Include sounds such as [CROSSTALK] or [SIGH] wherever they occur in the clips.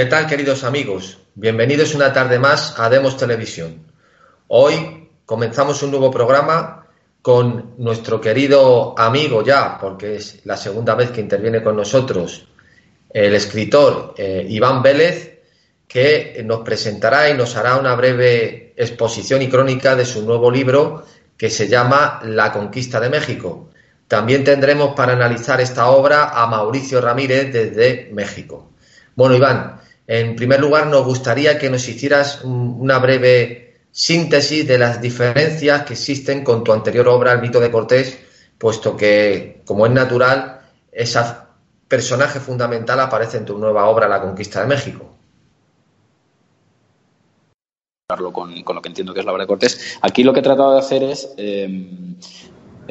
¿Qué tal, queridos amigos? Bienvenidos una tarde más a Demos Televisión. Hoy comenzamos un nuevo programa con nuestro querido amigo ya, porque es la segunda vez que interviene con nosotros, el escritor eh, Iván Vélez, que nos presentará y nos hará una breve exposición y crónica de su nuevo libro que se llama La conquista de México. También tendremos para analizar esta obra a Mauricio Ramírez desde México. Bueno, Iván, en primer lugar nos gustaría que nos hicieras una breve síntesis de las diferencias que existen con tu anterior obra, El mito de Cortés, puesto que, como es natural, ese personaje fundamental aparece en tu nueva obra, La conquista de México. Con, lo que entiendo que es la obra de Cortés. Aquí lo que he tratado de hacer es eh,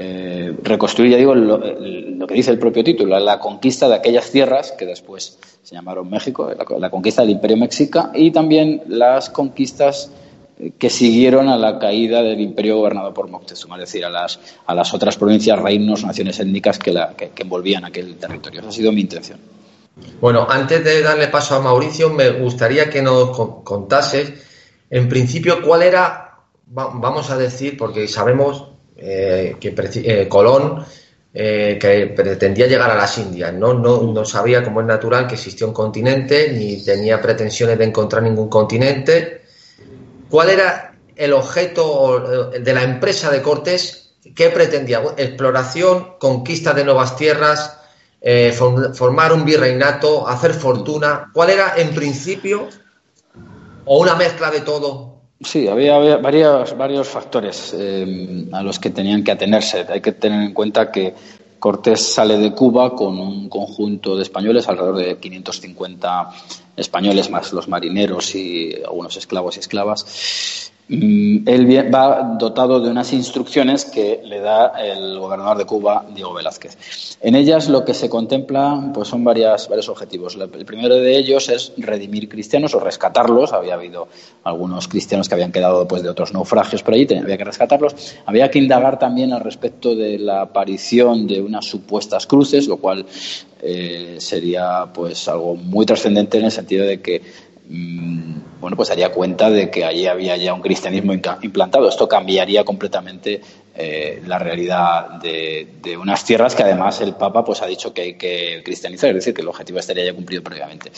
eh, reconstruir, ya digo, lo, que dice el propio título, la conquista de aquellas tierras que después se llamaron México, la, conquista del Imperio Mexica y también las conquistas eh, que siguieron a la caída del imperio gobernado por Moctezuma, es decir, a las, a las otras provincias, reinos, naciones étnicas que, la, que, envolvían aquel territorio. Ha sido mi intención. Bueno, antes de darle paso a Mauricio, me gustaría que nos contases, en principio, cuál era, vamos a decir, porque sabemos eh, que eh, Colón, eh, que pretendía llegar a las Indias, ¿no? No, sabía, como es natural, que existía un continente, ni tenía pretensiones de encontrar ningún continente. ¿Cuál era el objeto de la empresa de Cortés? ¿Qué pretendía? Exploración, conquista de nuevas tierras, formar un virreinato, hacer fortuna. ¿Cuál era, en principio, o una mezcla de todo, Sí, había, varios, varios factores eh, a los que tenían que atenerse. Hay que tener en cuenta que Cortés sale de Cuba con un conjunto de españoles, alrededor de 550 españoles más los marineros y algunos esclavos y esclavas, él va dotado de unas instrucciones que le da el gobernador de Cuba, Diego Velázquez. En ellas lo que se contempla pues son varias, varios objetivos. El primero de ellos es redimir cristianos o rescatarlos. Había habido algunos cristianos que habían quedado después de otros naufragios por allí, había que rescatarlos. Había que indagar también al respecto de la aparición de unas supuestas cruces, lo cual eh, sería pues algo muy trascendente en el sentido de que bueno, pues daría cuenta de que allí había ya un cristianismo implantado. Esto cambiaría completamente eh, la realidad de, unas tierras que además el Papa pues ha dicho que hay que cristianizar, es decir, que el objetivo estaría ya cumplido previamente.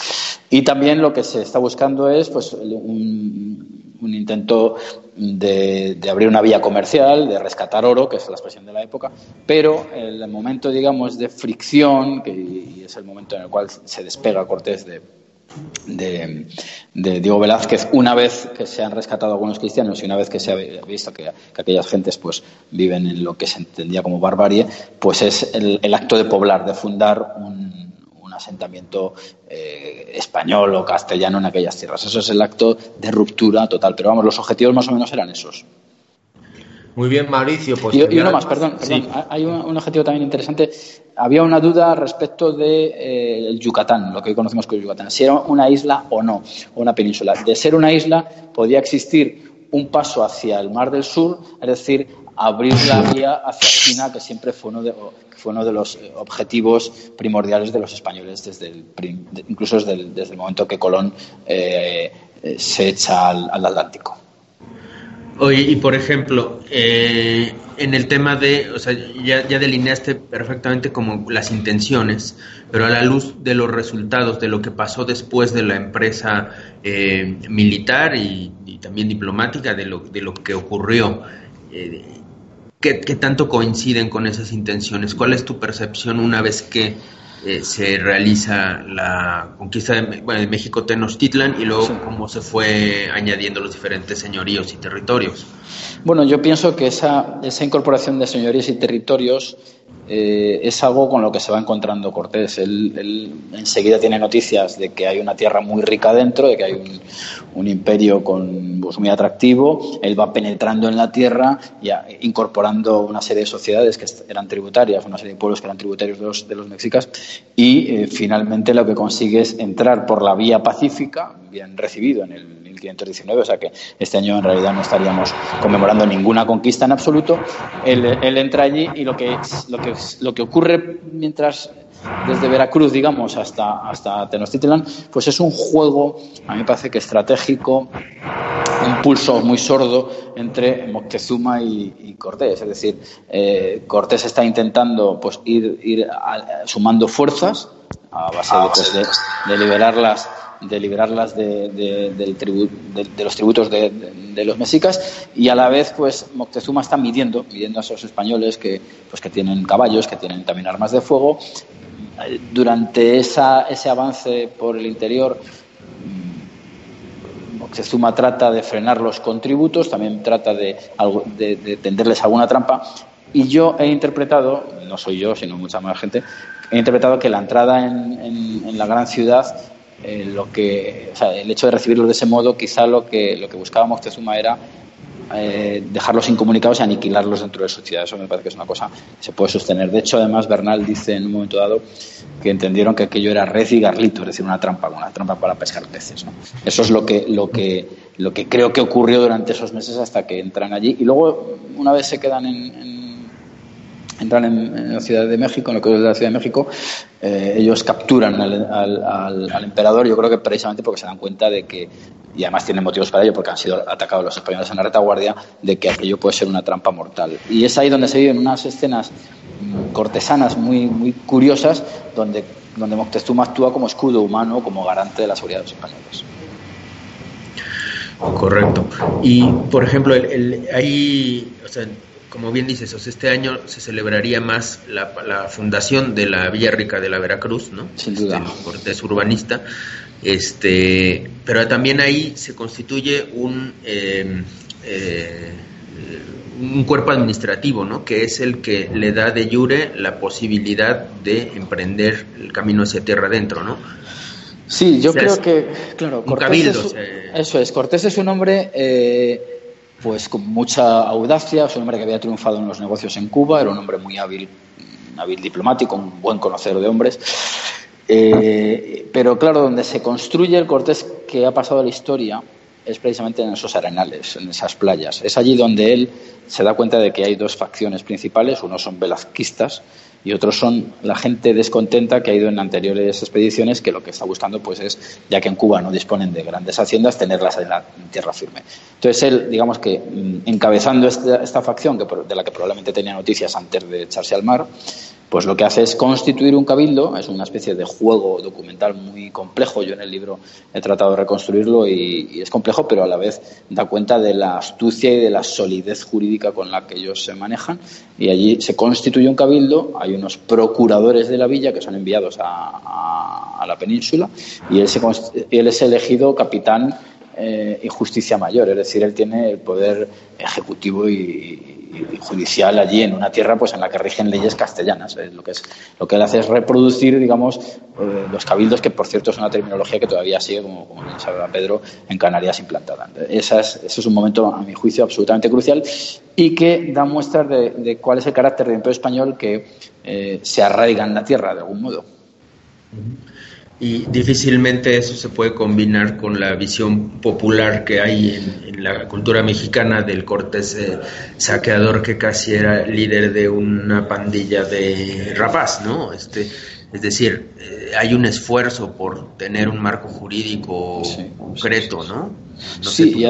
Y también lo que se está buscando es pues un, intento de, abrir una vía comercial, de rescatar oro, que es la expresión de la época, pero el momento, digamos, de fricción, que es el momento en el cual se despega Cortés de de, Diego Velázquez, una vez que se han rescatado algunos cristianos y una vez que se ha visto que, aquellas gentes pues viven en lo que se entendía como barbarie, pues es el, acto de poblar, de fundar un, asentamiento eh, español o castellano en aquellas tierras. Eso es el acto de ruptura total. Pero vamos, los objetivos más o menos eran esos. Muy bien, Mauricio. Pues y, uno más, perdón. Hay un, objetivo también interesante. Había una duda respecto de eh, el Yucatán, lo que hoy conocemos como Yucatán, si era una isla o no, o una península. De ser una isla, podía existir un paso hacia el Mar del Sur, es decir, abrir la vía hacia China, que siempre fue uno de, fue uno de los eh, objetivos primordiales de los españoles, desde el, incluso desde el, desde el momento que Colón eh, se echa al Atlántico. Oye, y por ejemplo, eh, en el tema de, o sea, ya, delineaste perfectamente como las intenciones, pero a la luz de los resultados, de lo que pasó después de la empresa eh, militar y, también diplomática, de lo, de lo que ocurrió, eh, ¿qué, ¿qué tanto coinciden con esas intenciones? ¿Cuál es tu percepción una vez que eh, se realiza la conquista de, bueno, de México Tenochtitlan y luego cómo se fue añadiendo los diferentes señoríos y territorios. Bueno, yo pienso que esa, esa incorporación de señoríos y territorios eh, es algo con lo que se va encontrando Cortés. Él, enseguida tiene noticias de que hay una tierra muy rica dentro, de que hay un, imperio con, pues, muy atractivo. Él va penetrando en la tierra y incorporando una serie de sociedades que eran tributarias, una serie de pueblos que eran tributarios de los, de los mexicas. Y eh, finalmente lo que consigue es entrar por la vía pacífica, bien recibido en el 1519, o sea que este año en realidad no estaríamos conmemorando ninguna conquista en absoluto. Él, entra allí y lo que, lo, que, lo que ocurre mientras desde Veracruz, digamos, hasta, hasta Tenochtitlan, pues es un juego, a mí me parece que estratégico, un pulso muy sordo entre Moctezuma y, Cortés. Es decir, eh, Cortés está intentando pues, ir, ir sumando fuerzas a base de, pues, de, liberarlas de liberarlas de, de, los tributos de, los mexicas y a la vez pues Moctezuma está midiendo midiendo a esos españoles que pues que tienen caballos que tienen también armas de fuego. Durante esa, ese avance por el interior Moctezuma trata de frenar los contributos también trata de, de tenderles alguna trampa. Y yo he interpretado no soy yo sino mucha más gente he interpretado que la entrada en, la gran ciudad, eh, lo que, el hecho de recibirlos de ese modo, quizá lo que, lo que buscaba Moctezuma era eh, dejarlos incomunicados y aniquilarlos dentro de su ciudad. Eso me parece que es una cosa que se puede sostener. De hecho, además, Bernal dice en un momento dado que entendieron que aquello era red y garlito, es decir, una trampa, una trampa para pescar peces. Eso es lo que, lo, que, lo que creo que ocurrió durante esos meses hasta que entran allí. Y luego, una vez se quedan en entran en, la Ciudad de México, en lo que es la Ciudad de México, eh, ellos capturan al, emperador, yo creo que precisamente porque se dan cuenta de que, y además tienen motivos para ello, porque han sido atacados los españoles en la retaguardia, de que aquello puede ser una trampa mortal. Y es ahí donde se viven unas escenas mm, cortesanas muy, muy curiosas, donde, donde Moctezuma actúa como escudo humano, como garante de la seguridad de los españoles. Correcto. Y, por ejemplo, el, ahí, o sea, como bien dices, este año se celebraría más la, fundación de la Villa Rica de la Veracruz, ¿no? Sin duda. Este, Cortés urbanista. Este, pero también ahí se constituye un, em, eh, un cuerpo administrativo, ¿no? Que es el que le da de jure la posibilidad de emprender el camino hacia tierra adentro, ¿no? Sí, yo creo que, claro, Cortés es, eso es, Cortés es un hombre eh, pues con mucha audacia, es un hombre que había triunfado en los negocios en Cuba, era un hombre muy hábil, hábil diplomático, un buen conocedor de hombres. Eh, pero claro, donde se construye el Cortés que ha pasado a la historia es precisamente en esos arenales, en esas playas. Es allí donde él se da cuenta de que hay dos facciones principales, unos son velazquistas y otros son la gente descontenta que ha ido en anteriores expediciones que lo que está buscando pues es, ya que en Cuba no disponen de grandes haciendas, tenerlas en la tierra firme. Entonces él, digamos que mm, encabezando esta, esta facción, que, de la que probablemente tenía noticias antes de echarse al mar, pues lo que hace es constituir un cabildo, es una especie de juego documental muy complejo, yo en el libro he tratado de reconstruirlo y, es complejo, pero a la vez da cuenta de la astucia y de la solidez jurídica con la que ellos se manejan. Y allí se constituye un cabildo, hay unos procuradores de la villa que son enviados a, la península y él, se, él es elegido capitán eh, y justicia mayor, es decir, él tiene el poder ejecutivo y, judicial allí en una tierra pues en la que rigen leyes castellanas. Lo que es lo que él hace es reproducir, digamos, eh, los cabildos, que por cierto es una terminología que todavía sigue, como, como sabe Pedro, en Canarias implantada. Esa es, ese es un momento, a mi juicio, absolutamente crucial y que da muestras de, cuál es el carácter del imperio español que eh, se arraiga en la tierra de algún modo y difícilmente eso se puede combinar con la visión popular que hay en, la cultura mexicana del Cortés eh, saqueador que casi era líder de una pandilla de rapaz, ¿no? Este, es decir, eh, hay un esfuerzo por tener un marco jurídico concreto, ¿no? sí,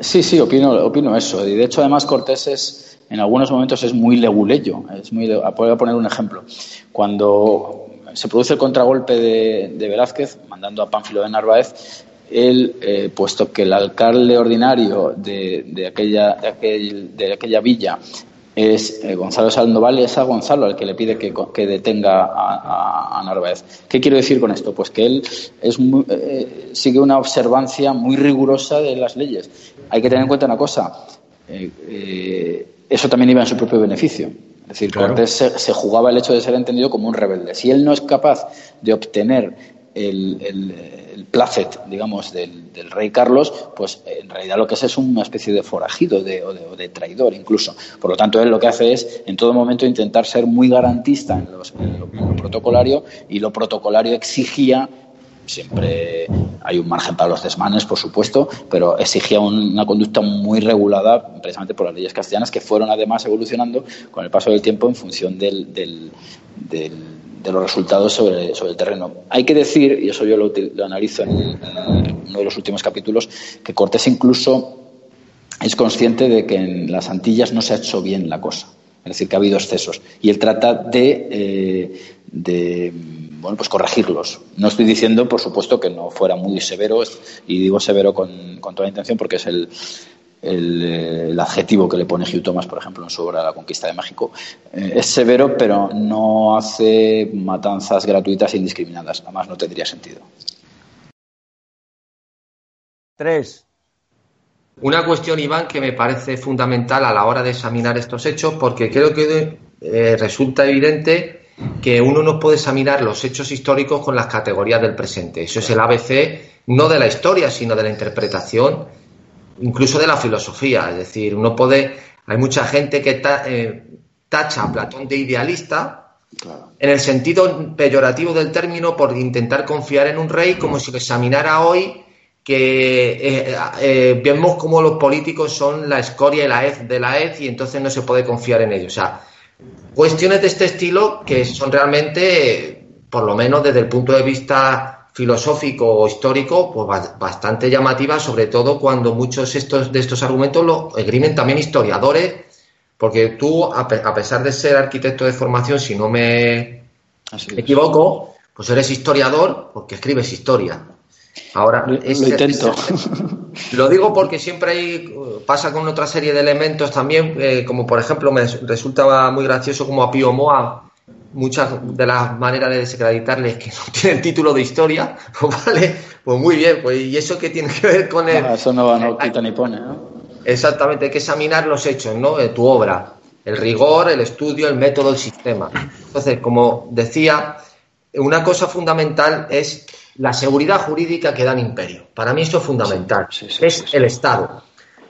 sí, sí, opino, opino eso. Y de hecho, además, Cortés es, en algunos momentos es muy leguleyo. Es muy, voy a poner un ejemplo. Cuando se produce el contragolpe de, Velázquez, mandando a Pánfilo de Narváez, él, eh, puesto que el alcalde ordinario de, aquella, de, aquella villa es eh, Gonzalo Sandoval, es a Gonzalo al que le pide que, detenga a, Narváez. ¿Qué quiero decir con esto? Pues que él es eh, sigue una observancia muy rigurosa de las leyes. Hay que tener en cuenta una cosa, eso también iba en su propio beneficio. Es decir, Cortés se, jugaba el hecho de ser entendido como un rebelde. Si él no es capaz de obtener el, el, placet, digamos, del, rey Carlos, pues en realidad lo que es es una especie de forajido de, o, de, traidor incluso. Por lo tanto, él lo que hace es en todo momento intentar ser muy garantista en, en lo protocolario y lo protocolario exigía Siempre hay un margen para los desmanes, por supuesto, pero exigía una conducta muy regulada precisamente por las leyes castellanas que fueron además evolucionando con el paso del tiempo en función del, del, de los resultados sobre, sobre, el terreno. Hay que decir, y eso yo lo, analizo en, uno de los últimos capítulos, que Cortés incluso es consciente de que en las Antillas no se ha hecho bien la cosa. Es decir, que ha habido excesos. Y él trata de, eh, de bueno, pues corregirlos. No estoy diciendo, por supuesto, que no fuera muy severo, y digo severo con, con toda la intención porque es el, el, adjetivo que le pone Hugh Thomas, por ejemplo, en su obra La conquista de México, eh, es severo, pero no hace matanzas gratuitas e indiscriminadas. Además, no tendría sentido. Tres. Una cuestión, Iván, que me parece fundamental a la hora de examinar estos hechos, porque creo que eh, resulta evidente que uno no puede examinar los hechos históricos con las categorías del presente. Eso es el ABC, no de la historia, sino de la interpretación incluso de la filosofía. Es decir, uno puede, hay mucha gente que eh, tacha a Platón de idealista en el sentido peyorativo del término por intentar confiar en un rey como si lo examinara hoy que eh, eh, vemos como los políticos son la escoria y la hez de la hez y entonces no se puede confiar en ellos. O sea, cuestiones de este estilo que son realmente, por lo menos desde el punto de vista filosófico o histórico pues bastante llamativa, sobre todo cuando muchos estos, de estos argumentos lo esgrimen también historiadores, porque tú, a, pesar de ser arquitecto de formación, si no me equivoco, pues eres historiador porque escribes historia. Ahora, lo, intento. [LAUGHS] lo digo porque siempre hay, pasa con otra serie de elementos también, eh, como por ejemplo me resulta muy gracioso como a Pío Moa muchas de las maneras de desacreditarle es que no [LAUGHS] tienen título de historia, [LAUGHS] pues vale, pues muy bien, pues y eso que tiene que ver con el... eso no, no quita ni pone, ¿no? Exactamente, hay que examinar los hechos, ¿no? De tu obra, el rigor, el estudio, el método, el sistema. Entonces, como decía, una cosa fundamental es la seguridad jurídica que da el imperio. Para mí eso es fundamental, es el Estado.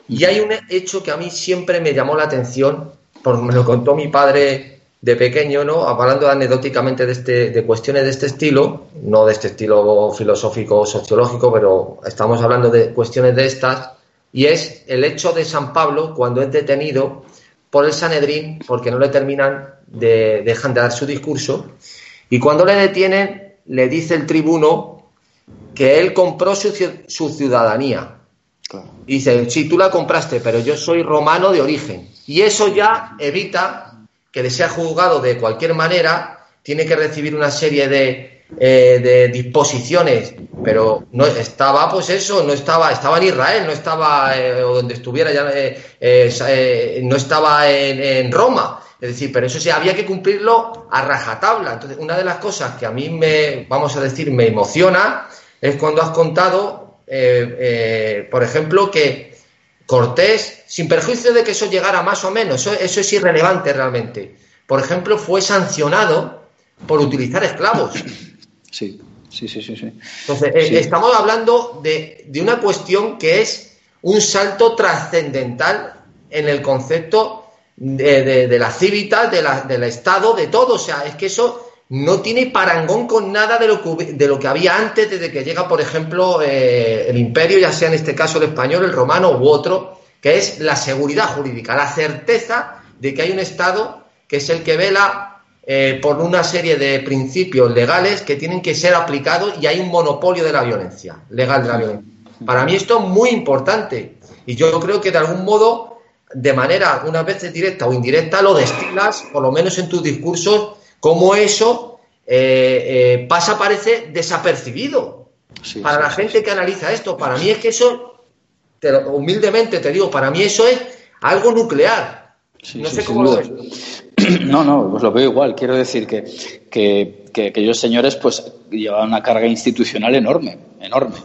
Y hay un hecho que a mí siempre me llamó la atención, porque me lo contó mi padre de pequeño, ¿no? Hablando anecdóticamente de, este, de cuestiones de este estilo, no de este estilo filosófico o sociológico, pero estamos hablando de cuestiones de estas, y es el hecho de San Pablo cuando es detenido por el Sanedrín, porque no le terminan de, dejan de dar su discurso, y cuando le detienen, le dice el tribuno que él compró su, su ciudadanía. Y dice, sí, tú la compraste, pero yo soy romano de origen. Y eso ya evita que le sea juzgado de cualquier manera, tiene que recibir una serie de, eh, disposiciones, pero no estaba, pues eso, no estaba, estaba en Israel, no estaba eh, donde estuviera, ya, eh, no estaba en, Roma. Es decir, pero eso sí, había que cumplirlo a rajatabla. Entonces, una de las cosas que a mí me, vamos a decir, me emociona es cuando has contado, por ejemplo, que Cortés, sin perjuicio de que eso llegara más o menos, eso, es irrelevante realmente. Por ejemplo, fue sancionado por utilizar esclavos. [COUGHS] Sí, sí, sí, sí. Entonces, eh, estamos hablando de, una cuestión que es un salto trascendental en el concepto de, la civita, del Estado, de todo. O sea, es que eso no tiene parangón con nada de lo que, de lo que había antes, desde que llega, por ejemplo, eh, el imperio, ya sea en este caso el español, el romano u otro, que es la seguridad jurídica, la certeza de que hay un Estado que es el que vela eh, por una serie de principios legales que tienen que ser aplicados y hay un monopolio de la violencia, legal de la violencia. Para mí esto es muy importante y yo creo que de algún modo, de manera una vez directa o indirecta, lo destilas, por lo menos en tus discursos, cómo eso eh, eh, pasa, parece desapercibido. para la gente que analiza esto, para mí es que eso, humildemente te digo, para mí eso es algo nuclear. no sé cómo lo ves. [CLEARS THROAT] No, no, pues lo veo igual. Quiero decir que, que, que, aquellos señores pues llevaban una carga institucional enorme, enorme,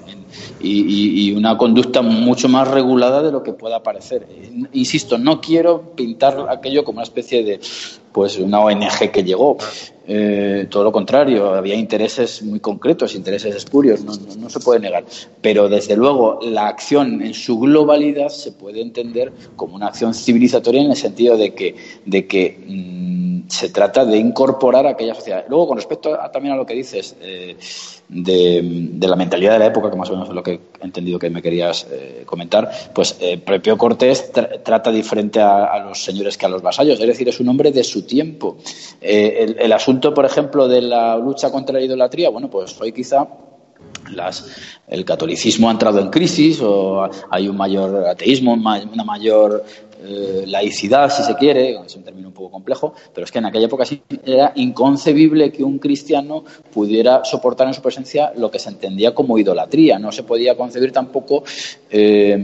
y, y, una conducta mucho más regulada de lo que pueda parecer. Insisto, no quiero pintar aquello como una especie de pues una ONG que llegó. Eh, todo lo contrario, había intereses muy concretos, intereses espurios, no, no, se puede negar. Pero desde luego la acción en su globalidad se puede entender como una acción civilizatoria en el sentido de que, de que mm, se trata de incorporar a aquella sociedad. Luego, con respecto también a lo que dices eh, de, la mentalidad de la época, que más o menos es lo que he entendido que me querías eh, comentar, pues eh, propio Cortés trata diferente a, los señores que a los vasallos, es decir, es un hombre de su tiempo. El, el, asunto, por ejemplo, de la lucha contra la idolatría, bueno, pues hoy quizá las, el catolicismo ha entrado en crisis o hay un mayor ateísmo, una mayor eh, laicidad, si se quiere, es un término un poco complejo, pero es que en aquella época era inconcebible que un cristiano pudiera soportar en su presencia lo que se entendía como idolatría. No se podía concebir tampoco. Eh,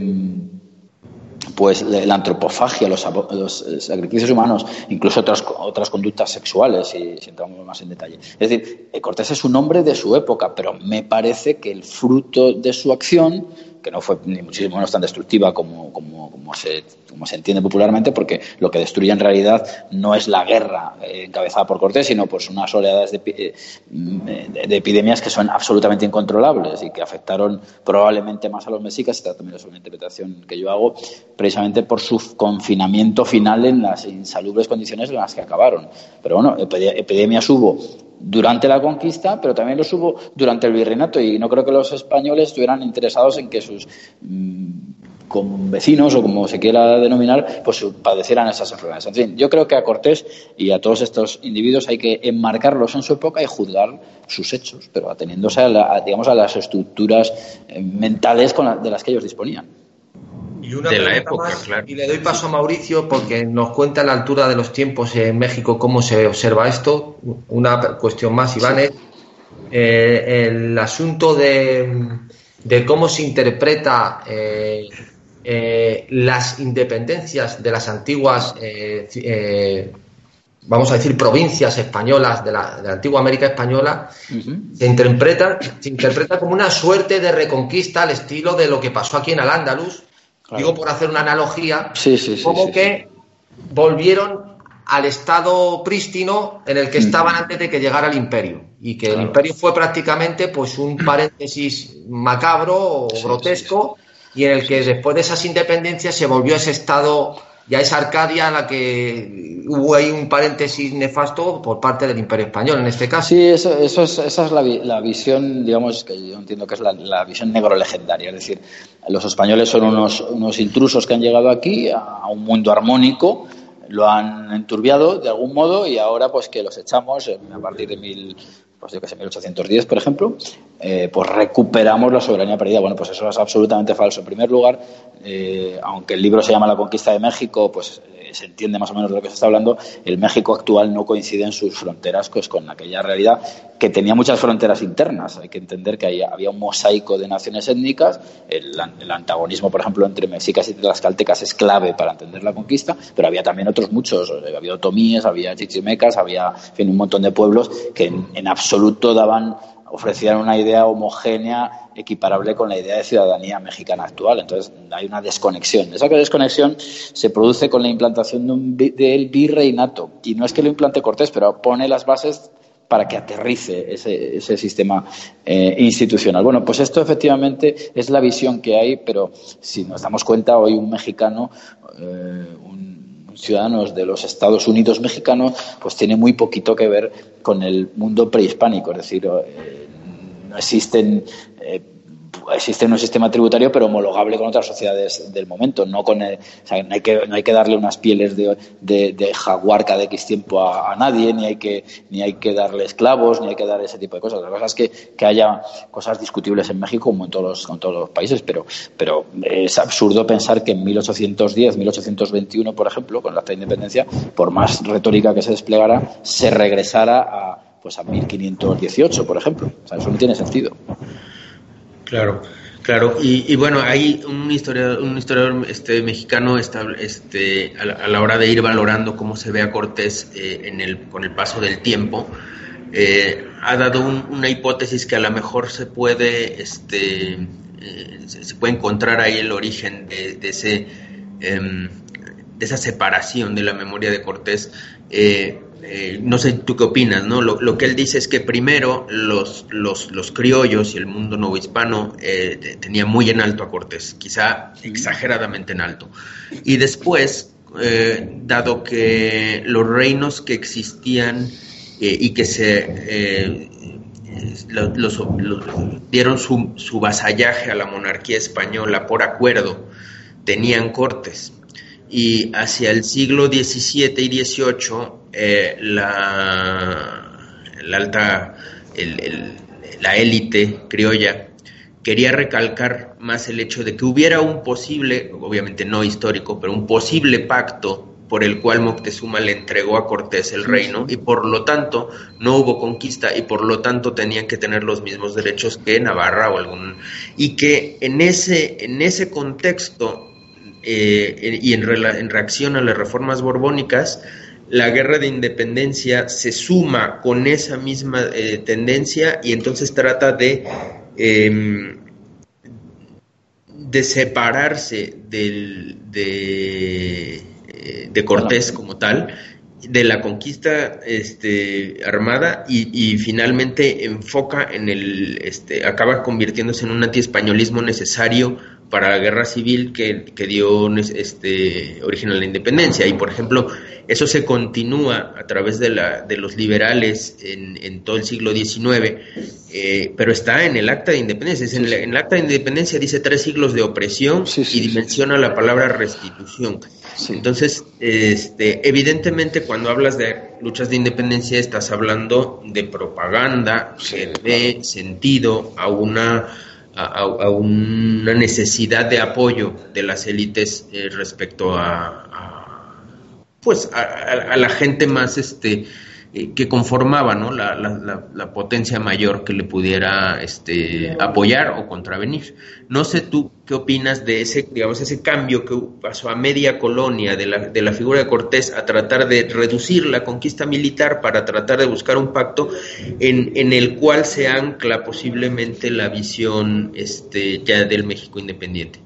pues la antropofagia, los, los, sacrificios humanos, incluso otras, otras conductas sexuales, si, si, entramos más en detalle. Es decir, eh, Cortés es un hombre de su época, pero me parece que el fruto de su acción que no fue ni muchísimo menos tan destructiva como, como, como, se, como se entiende popularmente, porque lo que destruye en realidad no es la guerra eh, encabezada por Cortés, sino pues unas oleadas de, eh, de, epidemias que son absolutamente incontrolables y que afectaron probablemente más a los mexicas, esta también es una interpretación que yo hago, precisamente por su confinamiento final en las insalubres condiciones en las que acabaron. Pero bueno, epidemias hubo durante la conquista, pero también los hubo durante el virreinato y no creo que los españoles estuvieran interesados en que sus mm, vecinos o como se quiera denominar, pues padecieran esas enfermedades. En fin, yo creo que a Cortés y a todos estos individuos hay que enmarcarlos en su época y juzgar sus hechos, pero ateniéndose a, digamos, a las estructuras eh, mentales de las que ellos disponían. Y una de la época, claro. Y le doy paso a Mauricio porque nos cuenta la altura de los tiempos en México cómo se observa esto. Una cuestión más, Iván, es eh, el asunto de, cómo se interpreta eh, eh, las independencias de las antiguas, vamos a decir, provincias españolas de la, antigua América española, se, interpreta, se interpreta como una suerte de reconquista al estilo de lo que pasó aquí en Al-Ándalus digo por hacer una analogía, como que volvieron al estado prístino en el que estaban antes de que llegara el imperio. Y que el imperio fue prácticamente pues un [CLEARS THROAT] paréntesis macabro o grotesco y en el que después de esas independencias se volvió a ese estado ya es Arcadia la que hubo ahí un paréntesis nefasto por parte del Imperio Español en este caso. Sí, eso, eso es, esa es la, visión, digamos, que yo entiendo que es la, visión negro legendaria. Es decir, los españoles son unos, unos intrusos que han llegado aquí a, un mundo armónico, lo han enturbiado de algún modo y ahora pues que los echamos a partir de mil, pues yo que sé, 1810, por ejemplo, eh, pues recuperamos la soberanía perdida. Bueno, pues eso es absolutamente falso. En primer lugar, eh, aunque el libro se llama La conquista de México, pues se entiende más o menos de lo que se está hablando, el México actual no coincide en sus fronteras pues, con aquella realidad que tenía muchas fronteras internas. Hay que entender que había un mosaico de naciones étnicas, el, antagonismo, por ejemplo, entre mexicas y tlaxcaltecas es clave para entender la conquista, pero había también otros muchos, había otomíes, había chichimecas, había un montón de pueblos que en absoluto daban ofrecían una idea homogénea equiparable con la idea de ciudadanía mexicana actual. Entonces hay una desconexión. Esa desconexión se produce con la implantación de un, del virreinato. Y no es que lo implante Cortés, pero pone las bases para que aterrice ese, ese sistema eh, institucional. Bueno, pues esto efectivamente es la visión que hay, pero si nos damos cuenta, hoy un mexicano, eh, un, ciudadanos de los Estados Unidos mexicanos, pues tiene muy poquito que ver con el mundo prehispánico, es decir, eh, no existen eh, existe un sistema tributario, pero homologable con otras sociedades del momento. No, con no, hay que, no hay que darle unas pieles de, de, jaguar cada X tiempo a, nadie, ni hay, que, ni hay que darle esclavos, ni hay que dar ese tipo de cosas. La cosa es que, que haya cosas discutibles en México como en todos los, en todos los países, pero, pero es absurdo pensar que en 1810, 1821, por ejemplo, con la de independencia, por más retórica que se desplegara, se regresara a, pues a 1518, por ejemplo. Eso no tiene sentido. Claro, claro. Y, bueno, hay un historiador, un historiador este, mexicano este, a, la, hora de ir valorando cómo se ve a Cortés eh, en el, con el paso del tiempo, eh, ha dado una hipótesis que a lo mejor se puede, este, eh, se, puede encontrar ahí el origen de, ese, em, de esa separación de la memoria de Cortés. Eh, no sé tú qué opinas, ¿no? Lo, que él dice es que primero los, los, los criollos y el mundo novohispano eh, tenía muy en alto a Cortés, quizá exageradamente en alto. Y después, eh, dado que los reinos que existían eh, y que se dieron su, su vasallaje a la monarquía española por acuerdo, tenían cortes y hacia el siglo XVII y XVIII la, la, alta, la élite criolla quería recalcar más el hecho de que hubiera un posible, obviamente no histórico, pero un posible pacto por el cual Moctezuma le entregó a Cortés el reino y por lo tanto no hubo conquista y por lo tanto tenían que tener los mismos derechos que Navarra o algún y que en ese en ese contexto eh, y en, en reacción a las reformas borbónicas la guerra de independencia se suma con esa misma eh, tendencia y entonces trata de Em, de separarse del, de, eh, de Cortés como tal, de la conquista este, armada y, finalmente enfoca en el, este, acaba convirtiéndose en un antiespañolismo necesario para la guerra civil que, que dio este, origen a la independencia. Y, por ejemplo, eso se continúa a través de, la, de los liberales en, en todo el siglo XIX, eh, pero está en el acta de independencia. en, el, acta de independencia dice tres siglos de opresión y dimensiona la palabra restitución. Entonces, este, evidentemente, cuando hablas de luchas de independencia, estás hablando de propaganda que dé sentido a una a, una necesidad de apoyo de las élites eh, respecto a, pues a, la gente más este eh, que conformaba ¿no? La, la, potencia mayor que le pudiera este, apoyar o contravenir. No sé tú qué opinas de ese, digamos, ese cambio que pasó a media colonia de la, de la figura de Cortés a tratar de reducir la conquista militar para tratar de buscar un pacto en, en el cual se ancla posiblemente la visión este, ya del México independiente.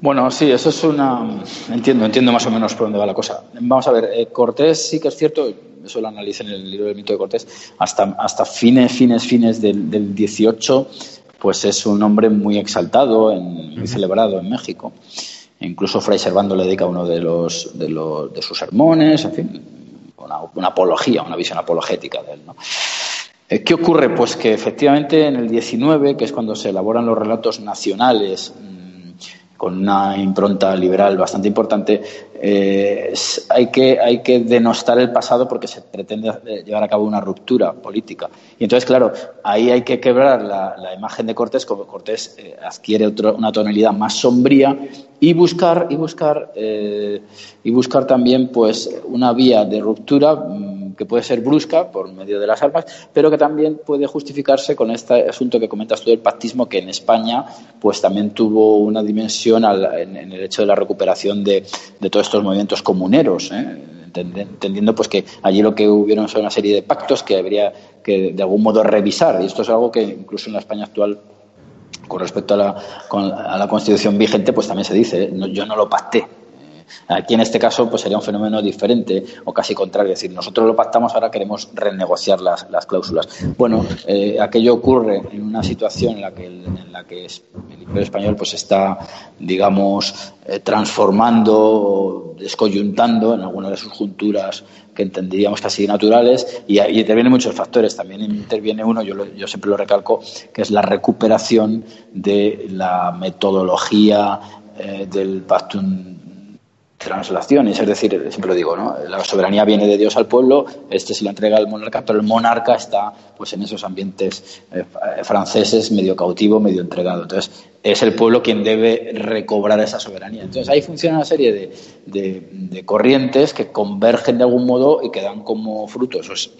Bueno, sí, eso es una. Entiendo, entiendo más o menos por dónde va la cosa. Vamos a ver, eh, Cortés sí que es cierto, eso lo analicé en el libro del mito de Cortés, hasta, hasta fines, fines, fines del, del 18, pues es un hombre muy exaltado, en, muy celebrado en México. Incluso Fray Servando le dedica uno de, los, de, los, de sus sermones, en fin, una, una, apología, una visión apologética de él. ¿no? Eh, ¿Qué ocurre? Pues que efectivamente en el 19, que es cuando se elaboran los relatos nacionales con una impronta liberal bastante importante, eh, hay, que, hay que denostar el pasado porque se pretende llevar a cabo una ruptura política. Y entonces, claro, ahí hay que quebrar la, imagen de Cortés, como Cortés eh, adquiere una tonalidad más sombría y buscar, y buscar, eh, y buscar también pues, una vía de ruptura mm, que puede ser brusca por medio de las armas, pero que también puede justificarse con este asunto que comentas tú del pactismo, que en España pues también tuvo una dimensión en, el hecho de la recuperación de, de todos estos movimientos comuneros. ¿eh? entendiendo pues que allí lo que hubieron son una serie de pactos que habría que de algún modo revisar y esto es algo que incluso en la España actual con respecto a la, a la constitución vigente pues también se dice ¿eh? yo no lo pacté Aquí en este caso pues sería un fenómeno diferente o casi contrario, es decir, nosotros lo pactamos, ahora queremos renegociar las, las cláusulas. Bueno, eh, aquello ocurre en una situación en la que el, en la que el Imperio español pues está, digamos, eh, transformando, descoyuntando en algunas de sus junturas que entenderíamos casi naturales y, y intervienen muchos factores. También interviene uno, yo, yo siempre lo recalco, que es la recuperación de la metodología eh, del pactum translaciones, es decir, siempre lo digo, ¿no? La soberanía viene de Dios al pueblo, este se la entrega al monarca, pero el monarca está pues en esos ambientes eh, franceses, medio cautivo, medio entregado. Entonces, es el pueblo quien debe recobrar esa soberanía. Entonces, ahí funciona una serie de, corrientes que convergen de algún modo y que dan como fruto, eso es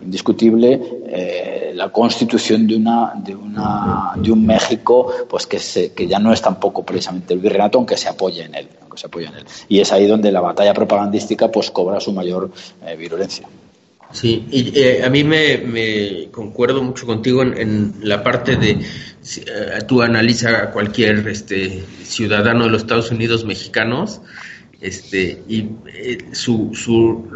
indiscutible, eh, la constitución de un México pues que, se, que ya no es tampoco precisamente el virreinato, aunque se apoye en él se apoya en él. Y es ahí donde la batalla propagandística pues cobra su mayor eh, virulencia. Sí, y eh, a mí me, concuerdo mucho contigo en, la parte de, eh, tú analiza a cualquier este, ciudadano de los Estados Unidos mexicanos este, y eh, su, su,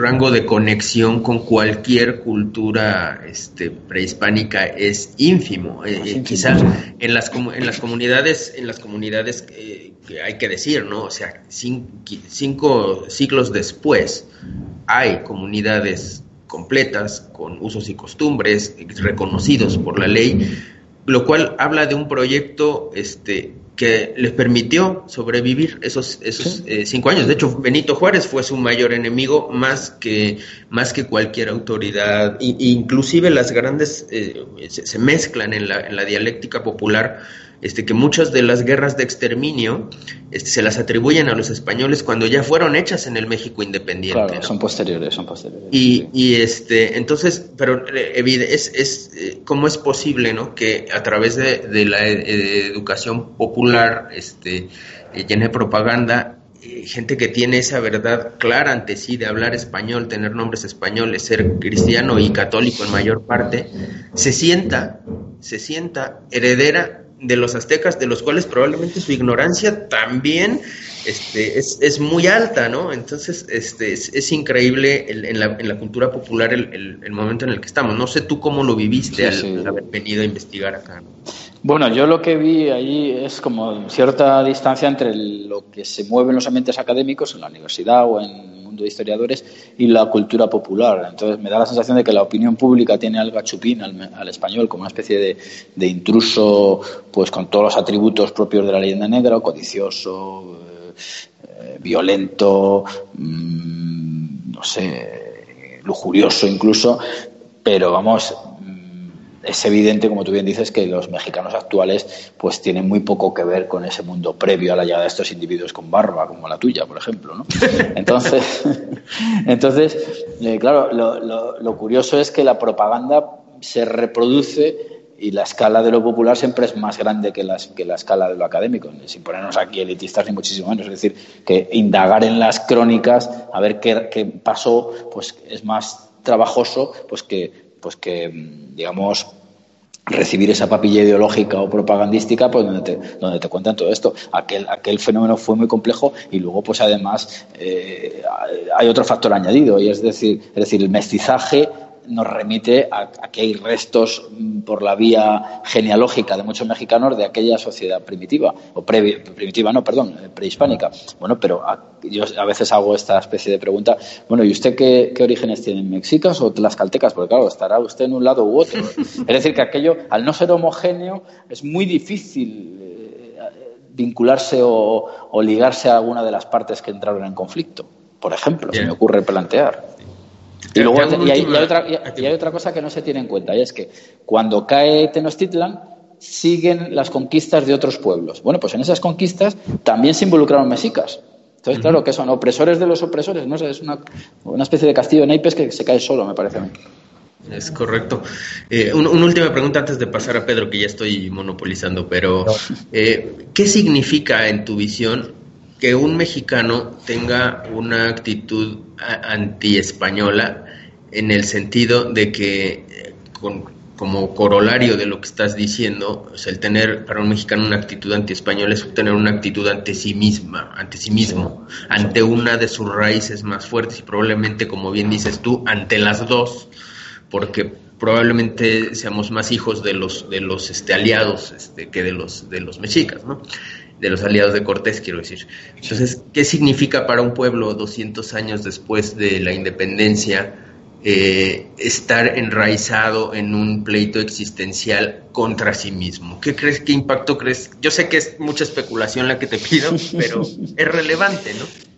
rango de conexión con cualquier cultura este, prehispánica es ínfimo. Eh, quizás en las, en las comunidades, en las comunidades que hay que decir, ¿no? O sea, cinco siglos después hay comunidades completas con usos y costumbres reconocidos por la ley, lo cual habla de un proyecto este, que les permitió sobrevivir esos, esos eh, cinco años. De hecho, Benito Juárez fue su mayor enemigo más que, más que cualquier autoridad. inclusive las grandes eh, se, mezclan en la, en la dialéctica popular este, que muchas de las guerras de exterminio este, se las atribuyen a los españoles cuando ya fueron hechas en el México independiente. Claro, son posteriores, son posteriores. Y, y este, entonces, pero eh, es, es eh, cómo es posible, ¿no? Que a través de, de la eh, educación popular, este, llena de propaganda, gente que tiene esa verdad clara ante sí de hablar español, tener nombres españoles, ser cristiano y católico en mayor parte, se sienta, se sienta heredera de los aztecas, de los cuales probablemente su ignorancia también este, es, es muy alta, ¿no? Entonces, este, es, increíble en, la, en, la, cultura popular el, el, momento en el que estamos. No sé tú cómo lo viviste al, haber venido a investigar acá. Bueno, yo lo que vi allí es como cierta distancia entre lo que se mueve en los ambientes académicos, en la universidad o en de historiadores y la cultura popular. Entonces me da la sensación de que la opinión pública tiene al gachupín, al, español, como una especie de, intruso, pues con todos los atributos propios de la leyenda negra, codicioso, eh, violento, mm, no sé, lujurioso incluso, pero vamos, es evidente, como tú bien dices, que los mexicanos actuales pues tienen muy poco que ver con ese mundo previo a la llegada de estos individuos con barba, como la tuya, por ejemplo. ¿no? Entonces, [LAUGHS] entonces eh, claro, lo, curioso es que la propaganda se reproduce y la escala de lo popular siempre es más grande que, la escala de lo académico, sin ponernos aquí elitistas ni muchísimo menos. Es decir, que indagar en las crónicas, a ver qué, qué pasó, pues es más trabajoso pues que pues que digamos recibir esa papilla ideológica o propagandística pues donde te, donde te cuentan todo esto. Aquel aquel fenómeno fue muy complejo y luego pues además eh, hay otro factor añadido y es decir es decir el mestizaje nos remite a, que hay restos mm, por la vía genealógica de muchos mexicanos de aquella sociedad primitiva, o primitiva, no, perdón, eh, prehispánica. Bueno, pero yo a veces hago esta especie de pregunta, bueno, ¿y usted qué, orígenes tiene, mexicas o tlaxcaltecas? Porque claro, estará usted en un lado u otro. Es decir, que aquello, al no ser homogéneo, es muy difícil eh, vincularse o, ligarse a alguna de las partes que entraron en conflicto. Por ejemplo, se me ocurre plantear. Y, luego, hay, otra, cosa que no se tiene en cuenta, y es que cuando cae Tenochtitlan, siguen las conquistas de otros pueblos. Bueno, pues en esas conquistas también se involucraron mexicas. Entonces, claro, que son opresores de los opresores, ¿no? Es una, una especie de castillo de naipes que se cae solo, me parece a mí. Es correcto. Eh, una última pregunta antes de pasar a Pedro, que ya estoy monopolizando, pero eh, ¿qué significa en tu visión que un mexicano tenga una actitud anti-española en el sentido de que eh, como corolario de lo que estás diciendo, el tener para un mexicano una actitud anti-española es tener una actitud ante sí misma, ante sí mismo, ante una de sus raíces más fuertes y probablemente, como bien dices tú, ante las dos, porque probablemente seamos más hijos de los de los este, aliados este, que de los de los mexicas, ¿no? De los aliados de Cortés, quiero decir. Entonces, ¿qué significa para un pueblo 200 años después de la independencia eh, estar enraizado en un pleito existencial contra sí mismo? ¿Qué crees, qué impacto crees? Yo sé que es mucha especulación la que te pido, pero [LAUGHS] es relevante, ¿no?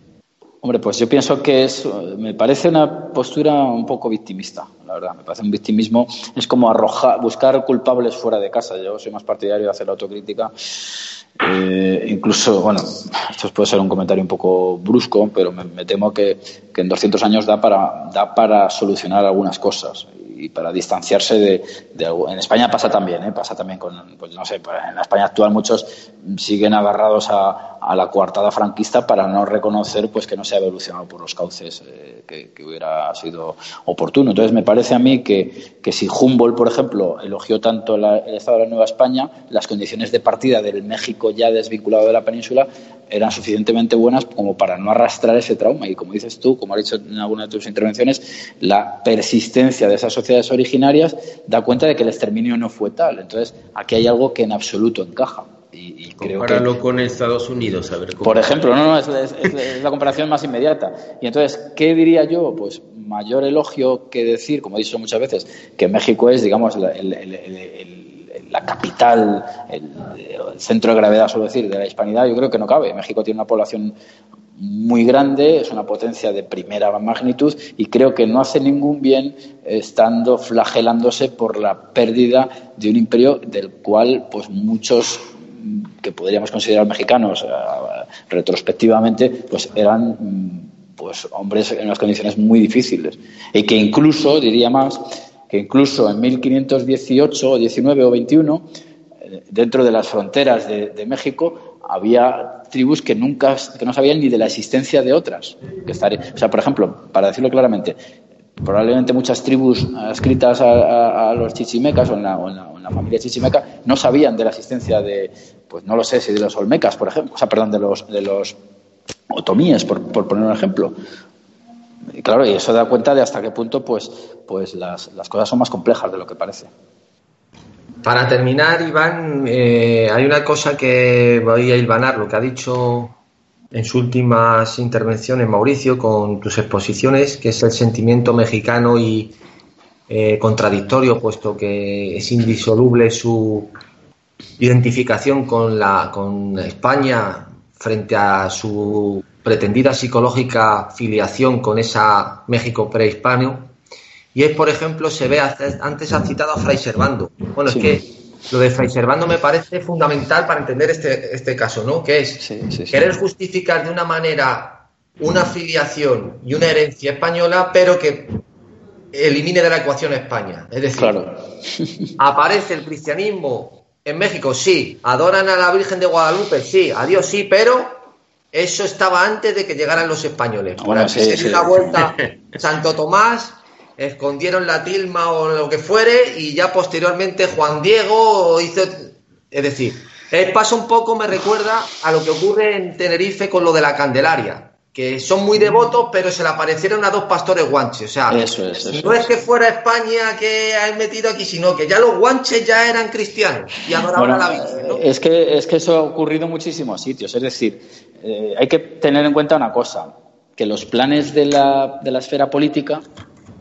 Hombre, pues yo pienso que es, me parece una postura un poco victimista, la verdad. Me parece un victimismo, es como arrojar, buscar culpables fuera de casa. Yo soy más partidario de hacer autocrítica eh, incluso, bueno, esto puede ser un comentario un poco brusco, pero me, temo que, que, en 200 años da para, da para solucionar algunas cosas y para distanciarse de, En España pasa también, ¿eh? pasa también con, pues no sé, pues en la España actual muchos siguen agarrados a, a, la coartada franquista para no reconocer pues que no se ha evolucionado por los cauces eh, que, hubiera sido oportuno. Entonces me parece a mí que, que si Humboldt, por ejemplo, elogió tanto el Estado de la Nueva España, las condiciones de partida del México ya desvinculado de la península eran suficientemente buenas como para no arrastrar ese trauma. Y como dices tú, como has dicho en alguna de tus intervenciones, la persistencia de esas sociedades originarias da cuenta de que el exterminio no fue tal. Entonces, aquí hay algo que en absoluto encaja. Y, y creo que, con Estados Unidos, a ver Por ejemplo, no, no, es, la comparación más inmediata. Y entonces, ¿qué diría yo? Pues mayor elogio que decir, como he dicho muchas veces, que México es, digamos, la capital, el, centro de gravedad, suelo decir, de la hispanidad, yo creo que no cabe. México tiene una población muy grande, es una potencia de primera magnitud y creo que no hace ningún bien estando flagelándose por la pérdida de un imperio del cual pues muchos que podríamos considerar mexicanos eh, retrospectivamente, pues eran pues hombres en unas condiciones muy difíciles. Y que incluso, diría más, que incluso en 1518 o 19 o 21, eh, dentro de las fronteras de, México, había tribus que nunca que no sabían ni de la existencia de otras. Que o sea, por ejemplo, para decirlo claramente, probablemente muchas tribus adscritas a, los chichimecas o en, la, en, la, familia chichimeca no sabían de la existencia de, pues no lo sé, si de los olmecas, por ejemplo, o sea, perdón, de los, de los otomíes, por, por poner un ejemplo. Y claro, y eso da cuenta de hasta qué punto pues, pues las, las cosas son más complejas de lo que parece. Para terminar, Iván, eh, hay una cosa que voy a hilvanar, lo que ha dicho en sus últimas intervenciones Mauricio con tus exposiciones, que es el sentimiento mexicano y eh, contradictorio, puesto que es indisoluble su identificación con, la, con España frente a su pretendida psicológica filiación con esa México prehispano. Y es, por ejemplo, se ve, antes ha citado a Fray Servando. Bueno, es que lo de Fray Servando me parece fundamental para entender este, este caso, ¿no? Que es querer justificar de una manera una filiación y una herencia española, pero que elimine de la ecuación España. Es decir, [LAUGHS] aparece el cristianismo en México, sí. Adoran a la Virgen de Guadalupe, sí. A Dios, sí, pero eso estaba antes de que llegaran los españoles. Bueno, sí, sí. una vuelta [LAUGHS] Santo Tomás escondieron la tilma o lo que fuere y ya posteriormente Juan Diego hizo... Es decir, el paso un poco me recuerda a lo que ocurre en Tenerife con lo de la Candelaria, que son muy devotos, pero se le aparecieron a dos pastores guanches. O sea, no es que fuera España que ha metido aquí, sino que ya los guanches ya eran cristianos y adoraban a la Virgen. Es, que, es que eso ha ocurrido en muchísimos sitios. Es decir, eh, hay que tener en cuenta una cosa, que los planes de la, de la esfera política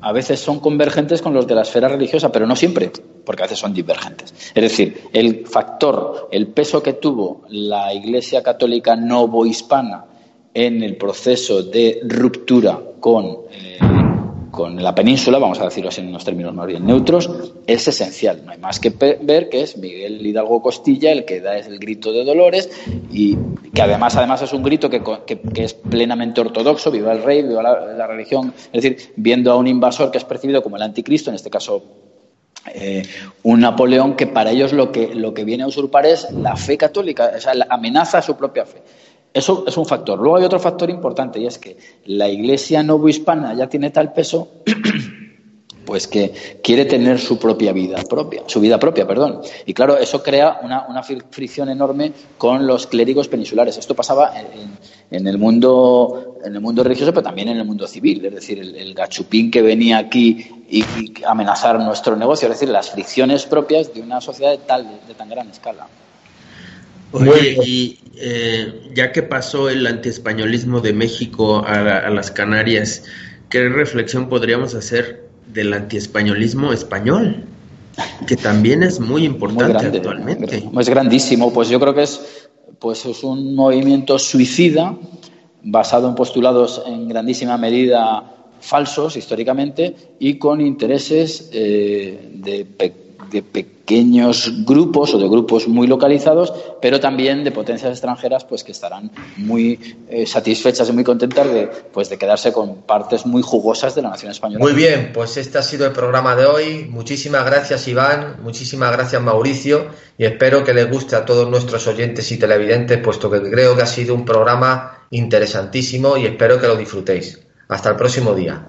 a veces son convergentes con los de la esfera religiosa, pero no siempre, porque a veces son divergentes. Es decir, el factor, el peso que tuvo la Iglesia Católica novohispana en el proceso de ruptura con eh, con la península, vamos a decirlo así en unos términos más bien neutros, es esencial. No hay más que ver que es Miguel Hidalgo Costilla el que da el grito de Dolores y que además, además es un grito que, es plenamente ortodoxo, viva el rey, viva la, religión, es decir, viendo a un invasor que es percibido como el anticristo, en este caso eh, un Napoleón que para ellos lo que, lo que viene a usurpar es la fe católica, o sea, la amenaza a su propia fe. Eso es un factor. Luego hay otro factor importante y es que la iglesia novohispana ya tiene tal peso [CLEARS THROAT] pues que quiere tener su propia vida propia, su vida propia, perdón. Y claro, eso crea una, fricción enorme con los clérigos peninsulares. Esto pasaba en, el mundo en el mundo religioso, pero también en el mundo civil. Es decir, el, gachupín que venía aquí y, amenazar nuestro negocio, es decir, las fricciones propias de una sociedad de tal de tan gran escala. Oye, y eh, ya que pasó el antiespañolismo de México a, las Canarias, ¿qué reflexión podríamos hacer del antiespañolismo español? Que también es muy importante actualmente. Es grandísimo, pues yo creo que es, pues es un movimiento suicida basado en postulados en grandísima medida falsos históricamente y con intereses eh, de de pequeños grupos o de grupos muy localizados, pero también de potencias extranjeras pues que estarán muy eh, satisfechas y muy contentas de, pues, de quedarse con partes muy jugosas de la nación española. Muy bien, pues este ha sido el programa de hoy. Muchísimas gracias Iván, muchísimas gracias Mauricio y espero que les guste a todos nuestros oyentes y televidentes, puesto que creo que ha sido un programa interesantísimo y espero que lo disfrutéis. Hasta el próximo día.